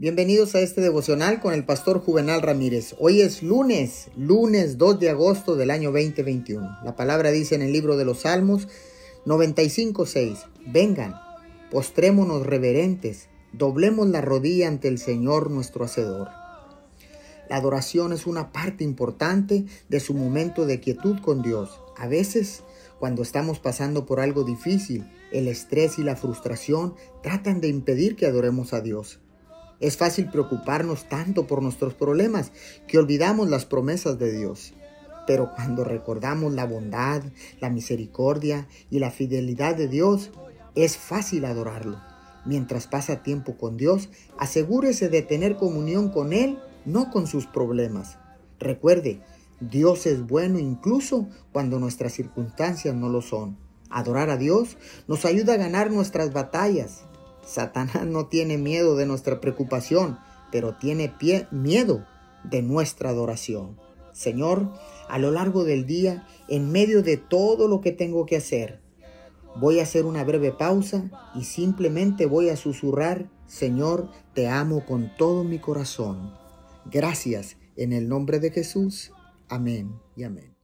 Bienvenidos a este devocional con el pastor Juvenal Ramírez. Hoy es lunes, lunes 2 de agosto del año 2021. La palabra dice en el libro de los Salmos 95.6, vengan, postrémonos reverentes, doblemos la rodilla ante el Señor nuestro Hacedor. La adoración es una parte importante de su momento de quietud con Dios. A veces, cuando estamos pasando por algo difícil, el estrés y la frustración tratan de impedir que adoremos a Dios. Es fácil preocuparnos tanto por nuestros problemas que olvidamos las promesas de Dios. Pero cuando recordamos la bondad, la misericordia y la fidelidad de Dios, es fácil adorarlo. Mientras pasa tiempo con Dios, asegúrese de tener comunión con Él, no con sus problemas. Recuerde, Dios es bueno incluso cuando nuestras circunstancias no lo son. Adorar a Dios nos ayuda a ganar nuestras batallas Satanás no tiene miedo de nuestra preocupación, pero tiene pie, miedo de nuestra adoración. Señor, a lo largo del día, en medio de todo lo que tengo que hacer, voy a hacer una breve pausa y simplemente voy a susurrar, Señor, te amo con todo mi corazón. Gracias en el nombre de Jesús. Amén y amén.